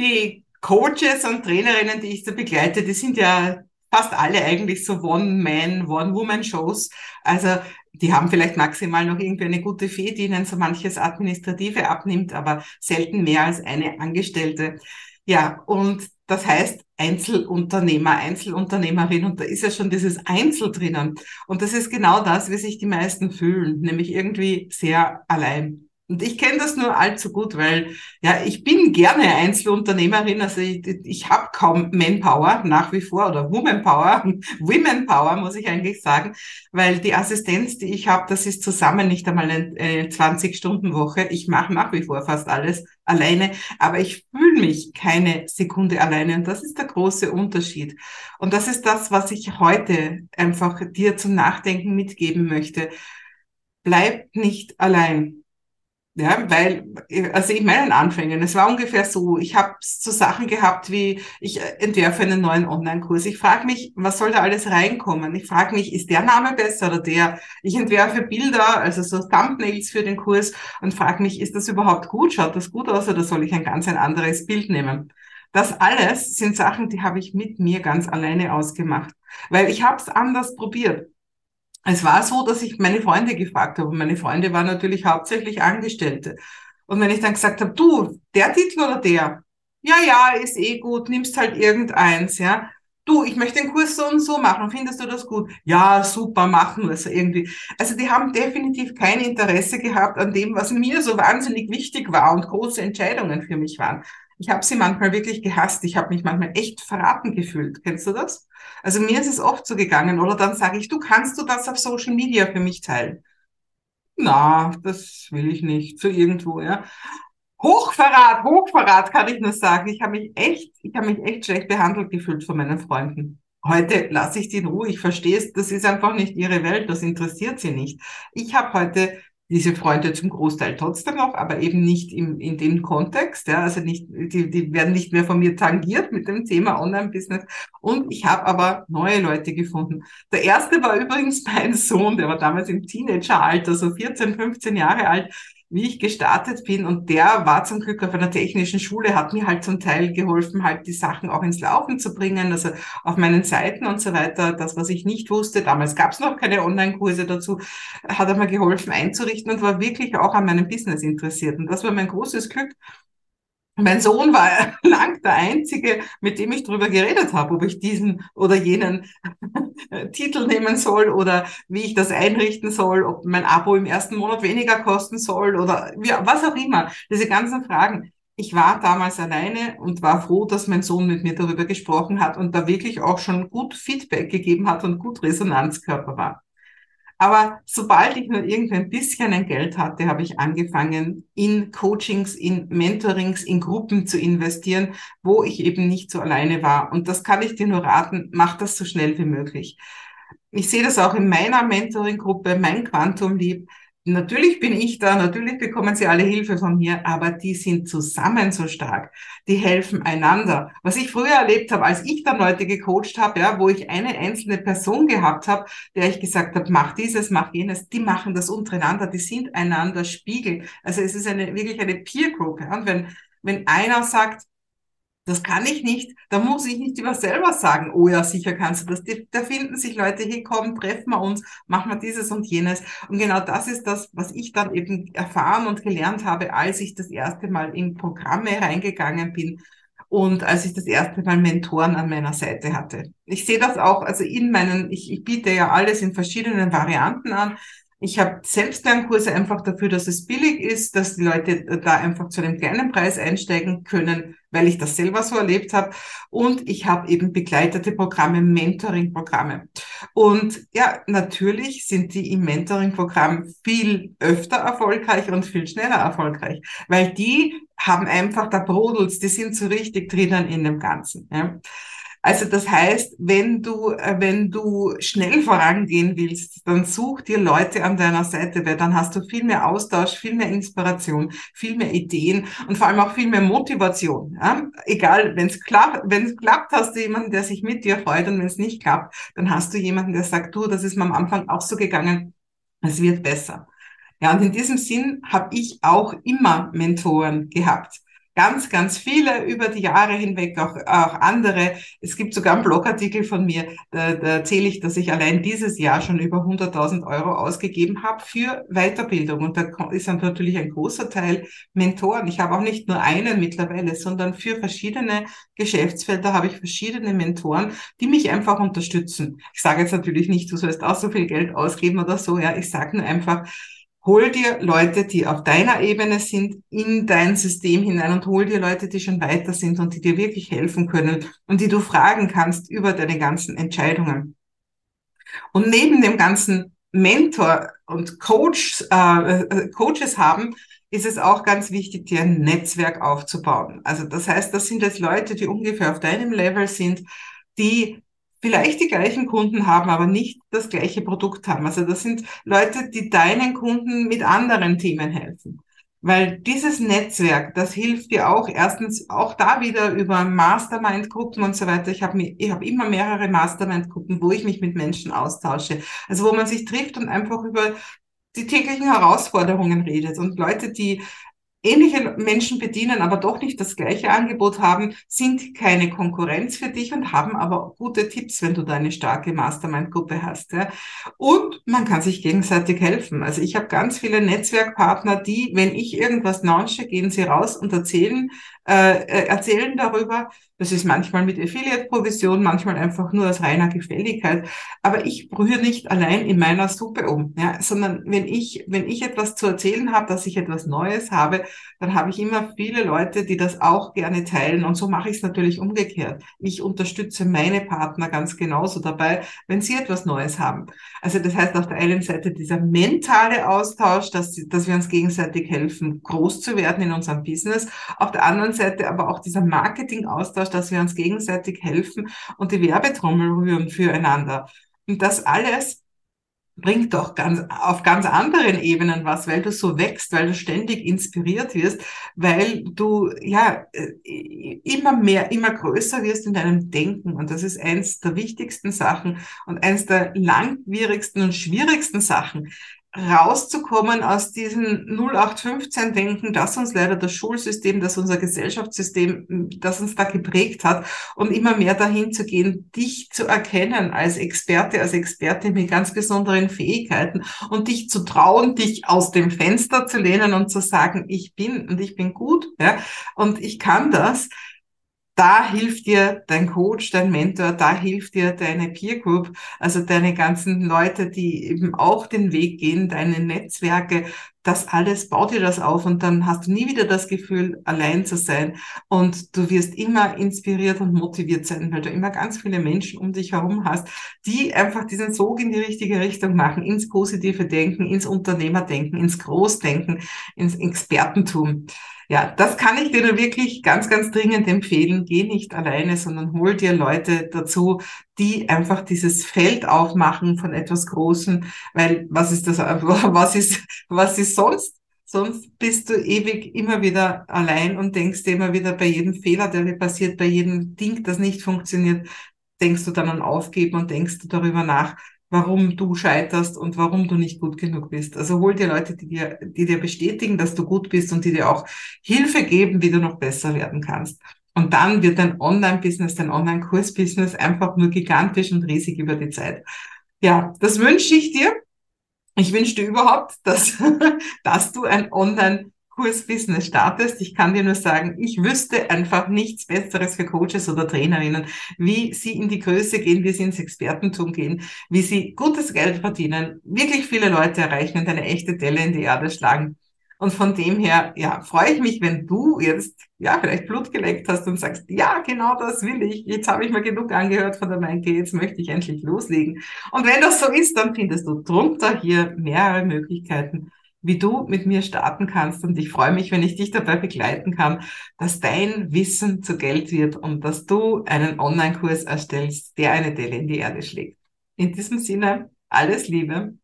die Coaches und Trainerinnen, die ich so begleite, die sind ja fast alle eigentlich so One-Man, One-Woman-Shows. Also die haben vielleicht maximal noch irgendwie eine gute Fee, die ihnen so manches Administrative abnimmt, aber selten mehr als eine Angestellte. Ja, und das heißt Einzelunternehmer, Einzelunternehmerin und da ist ja schon dieses Einzel drinnen. Und das ist genau das, wie sich die meisten fühlen, nämlich irgendwie sehr allein. Und ich kenne das nur allzu gut, weil ja, ich bin gerne Einzelunternehmerin, also ich, ich habe kaum Manpower nach wie vor oder Womanpower, Womenpower muss ich eigentlich sagen, weil die Assistenz, die ich habe, das ist zusammen nicht einmal eine, eine 20-Stunden-Woche. Ich mache nach wie vor fast alles alleine, aber ich fühle mich keine Sekunde alleine und das ist der große Unterschied. Und das ist das, was ich heute einfach dir zum Nachdenken mitgeben möchte. Bleib nicht allein ja, weil, also in meinen Anfängen, es war ungefähr so, ich habe so Sachen gehabt wie, ich entwerfe einen neuen Online-Kurs. Ich frage mich, was soll da alles reinkommen? Ich frage mich, ist der Name besser oder der? Ich entwerfe Bilder, also so Thumbnails für den Kurs und frage mich, ist das überhaupt gut? Schaut das gut aus oder soll ich ein ganz ein anderes Bild nehmen? Das alles sind Sachen, die habe ich mit mir ganz alleine ausgemacht, weil ich habe es anders probiert es war so, dass ich meine Freunde gefragt habe. Und meine Freunde waren natürlich hauptsächlich Angestellte. Und wenn ich dann gesagt habe, du, der Titel oder der? Ja, ja, ist eh gut, nimmst halt irgendeins, ja. Du, ich möchte den Kurs so und so machen, findest du das gut? Ja, super, machen wir es irgendwie. Also die haben definitiv kein Interesse gehabt an dem, was mir so wahnsinnig wichtig war und große Entscheidungen für mich waren. Ich habe sie manchmal wirklich gehasst. Ich habe mich manchmal echt verraten gefühlt. Kennst du das? Also mir ist es oft so gegangen. Oder dann sage ich, du kannst du das auf Social Media für mich teilen? Na, das will ich nicht. So irgendwo, ja. Hochverrat, Hochverrat kann ich nur sagen. Ich habe mich echt, ich habe mich echt schlecht behandelt gefühlt von meinen Freunden. Heute lasse ich die in Ruhe. Ich verstehe es. Das ist einfach nicht ihre Welt. Das interessiert sie nicht. Ich habe heute diese Freunde zum Großteil trotzdem noch, aber eben nicht im, in dem Kontext. Ja, also nicht, die, die werden nicht mehr von mir tangiert mit dem Thema Online-Business. Und ich habe aber neue Leute gefunden. Der erste war übrigens mein Sohn, der war damals im Teenageralter, so 14, 15 Jahre alt wie ich gestartet bin. Und der war zum Glück auf einer technischen Schule, hat mir halt zum Teil geholfen, halt die Sachen auch ins Laufen zu bringen, also auf meinen Seiten und so weiter. Das, was ich nicht wusste, damals gab es noch keine Online-Kurse dazu, hat er mir geholfen einzurichten und war wirklich auch an meinem Business interessiert. Und das war mein großes Glück. Mein Sohn war lang der Einzige, mit dem ich darüber geredet habe, ob ich diesen oder jenen Titel nehmen soll oder wie ich das einrichten soll, ob mein Abo im ersten Monat weniger kosten soll oder was auch immer. Diese ganzen Fragen. Ich war damals alleine und war froh, dass mein Sohn mit mir darüber gesprochen hat und da wirklich auch schon gut Feedback gegeben hat und gut Resonanzkörper war. Aber sobald ich nur irgendwie ein bisschen ein Geld hatte, habe ich angefangen, in Coachings, in Mentorings, in Gruppen zu investieren, wo ich eben nicht so alleine war. Und das kann ich dir nur raten, mach das so schnell wie möglich. Ich sehe das auch in meiner Mentoring-Gruppe, mein Quantum Lieb. Natürlich bin ich da, natürlich bekommen sie alle Hilfe von mir, aber die sind zusammen so stark. Die helfen einander. Was ich früher erlebt habe, als ich dann Leute gecoacht habe, ja, wo ich eine einzelne Person gehabt habe, der ich gesagt habe, mach dieses, mach jenes, die machen das untereinander, die sind einander Spiegel. Also es ist eine wirklich eine Peer Group. Ja? Und wenn, wenn einer sagt, das kann ich nicht. Da muss ich nicht über selber sagen, oh ja, sicher kannst du das. Da finden sich Leute, hier kommen, treffen wir uns, machen wir dieses und jenes. Und genau das ist das, was ich dann eben erfahren und gelernt habe, als ich das erste Mal in Programme reingegangen bin und als ich das erste Mal Mentoren an meiner Seite hatte. Ich sehe das auch, also in meinen, ich, ich biete ja alles in verschiedenen Varianten an. Ich habe Selbstlernkurse einfach dafür, dass es billig ist, dass die Leute da einfach zu einem kleinen Preis einsteigen können, weil ich das selber so erlebt habe. Und ich habe eben begleitete Programme, Mentoring-Programme. Und ja, natürlich sind die im Mentoring-Programm viel öfter erfolgreich und viel schneller erfolgreich, weil die haben einfach, da brodels, die sind so richtig drinnen in dem Ganzen. Ja. Also das heißt, wenn du, äh, wenn du schnell vorangehen willst, dann such dir Leute an deiner Seite, weil dann hast du viel mehr Austausch, viel mehr Inspiration, viel mehr Ideen und vor allem auch viel mehr Motivation. Ja? Egal, wenn es klappt, wenn klappt, hast du jemanden, der sich mit dir freut und wenn es nicht klappt, dann hast du jemanden, der sagt, du, das ist mir am Anfang auch so gegangen, es wird besser. Ja, und in diesem Sinn habe ich auch immer Mentoren gehabt. Ganz, ganz viele über die Jahre hinweg, auch, auch andere. Es gibt sogar einen Blogartikel von mir, da, da erzähle ich, dass ich allein dieses Jahr schon über 100.000 Euro ausgegeben habe für Weiterbildung. Und da ist dann natürlich ein großer Teil Mentoren. Ich habe auch nicht nur einen mittlerweile, sondern für verschiedene Geschäftsfelder habe ich verschiedene Mentoren, die mich einfach unterstützen. Ich sage jetzt natürlich nicht, du sollst auch so viel Geld ausgeben oder so. Ja, ich sage nur einfach, hol dir Leute, die auf deiner Ebene sind, in dein System hinein und hol dir Leute, die schon weiter sind und die dir wirklich helfen können und die du fragen kannst über deine ganzen Entscheidungen. Und neben dem ganzen Mentor und Coach, äh, äh, Coaches haben, ist es auch ganz wichtig, dir ein Netzwerk aufzubauen. Also das heißt, das sind jetzt Leute, die ungefähr auf deinem Level sind, die vielleicht die gleichen Kunden haben, aber nicht das gleiche Produkt haben. Also das sind Leute, die deinen Kunden mit anderen Themen helfen. Weil dieses Netzwerk, das hilft dir auch erstens auch da wieder über Mastermind-Gruppen und so weiter. Ich habe hab immer mehrere Mastermind-Gruppen, wo ich mich mit Menschen austausche. Also wo man sich trifft und einfach über die täglichen Herausforderungen redet. Und Leute, die ähnliche Menschen bedienen, aber doch nicht das gleiche Angebot haben, sind keine Konkurrenz für dich und haben aber gute Tipps, wenn du da eine starke Mastermind-Gruppe hast. Ja. Und man kann sich gegenseitig helfen. Also ich habe ganz viele Netzwerkpartner, die, wenn ich irgendwas launche, gehen sie raus und erzählen, äh, äh erzählen darüber, das ist manchmal mit Affiliate-Provision, manchmal einfach nur aus reiner Gefälligkeit. Aber ich brühe nicht allein in meiner Suppe um, ja, sondern wenn ich, wenn ich etwas zu erzählen habe, dass ich etwas Neues habe, dann habe ich immer viele Leute, die das auch gerne teilen. Und so mache ich es natürlich umgekehrt. Ich unterstütze meine Partner ganz genauso dabei, wenn sie etwas Neues haben. Also das heißt auf der einen Seite dieser mentale Austausch, dass, dass wir uns gegenseitig helfen, groß zu werden in unserem Business. Auf der anderen Seite aber auch dieser Marketing-Austausch, dass wir uns gegenseitig helfen und die Werbetrommel rühren füreinander. Und das alles bringt doch ganz, auf ganz anderen Ebenen was, weil du so wächst, weil du ständig inspiriert wirst, weil du, ja, äh, immer mehr, immer größer wirst in deinem Denken. Und das ist eins der wichtigsten Sachen und eins der langwierigsten und schwierigsten Sachen rauszukommen aus diesem 0815-Denken, das uns leider das Schulsystem, das unser Gesellschaftssystem, das uns da geprägt hat, und immer mehr dahin zu gehen, dich zu erkennen als Experte, als Experte mit ganz besonderen Fähigkeiten und dich zu trauen, dich aus dem Fenster zu lehnen und zu sagen, ich bin und ich bin gut, ja, und ich kann das da hilft dir dein Coach, dein Mentor, da hilft dir deine Peer Group, also deine ganzen Leute, die eben auch den Weg gehen, deine Netzwerke, das alles, bau dir das auf und dann hast du nie wieder das Gefühl, allein zu sein und du wirst immer inspiriert und motiviert sein, weil du immer ganz viele Menschen um dich herum hast, die einfach diesen Sog in die richtige Richtung machen, ins positive Denken, ins Unternehmerdenken, ins Großdenken, ins Expertentum ja, das kann ich dir nur wirklich ganz, ganz dringend empfehlen. Geh nicht alleine, sondern hol dir Leute dazu, die einfach dieses Feld aufmachen von etwas Großem, weil was ist das, was ist, was ist sonst? Sonst bist du ewig immer wieder allein und denkst dir immer wieder bei jedem Fehler, der dir passiert, bei jedem Ding, das nicht funktioniert, denkst du dann an Aufgeben und denkst du darüber nach, warum du scheiterst und warum du nicht gut genug bist. Also hol dir Leute, die dir, die dir bestätigen, dass du gut bist und die dir auch Hilfe geben, wie du noch besser werden kannst. Und dann wird dein Online-Business, dein Online-Kurs-Business einfach nur gigantisch und riesig über die Zeit. Ja, das wünsche ich dir. Ich wünsche dir überhaupt, dass, dass du ein Online Kursbusiness startest. Ich kann dir nur sagen, ich wüsste einfach nichts Besseres für Coaches oder Trainerinnen, wie sie in die Größe gehen, wie sie ins Expertentum gehen, wie sie gutes Geld verdienen, wirklich viele Leute erreichen und eine echte Delle in die Erde schlagen. Und von dem her, ja, freue ich mich, wenn du jetzt, ja, vielleicht Blut geleckt hast und sagst, ja, genau das will ich. Jetzt habe ich mir genug angehört von der Meinke, jetzt möchte ich endlich loslegen. Und wenn das so ist, dann findest du drunter hier mehrere Möglichkeiten, wie du mit mir starten kannst. Und ich freue mich, wenn ich dich dabei begleiten kann, dass dein Wissen zu Geld wird und dass du einen Online-Kurs erstellst, der eine Delle in die Erde schlägt. In diesem Sinne, alles Liebe.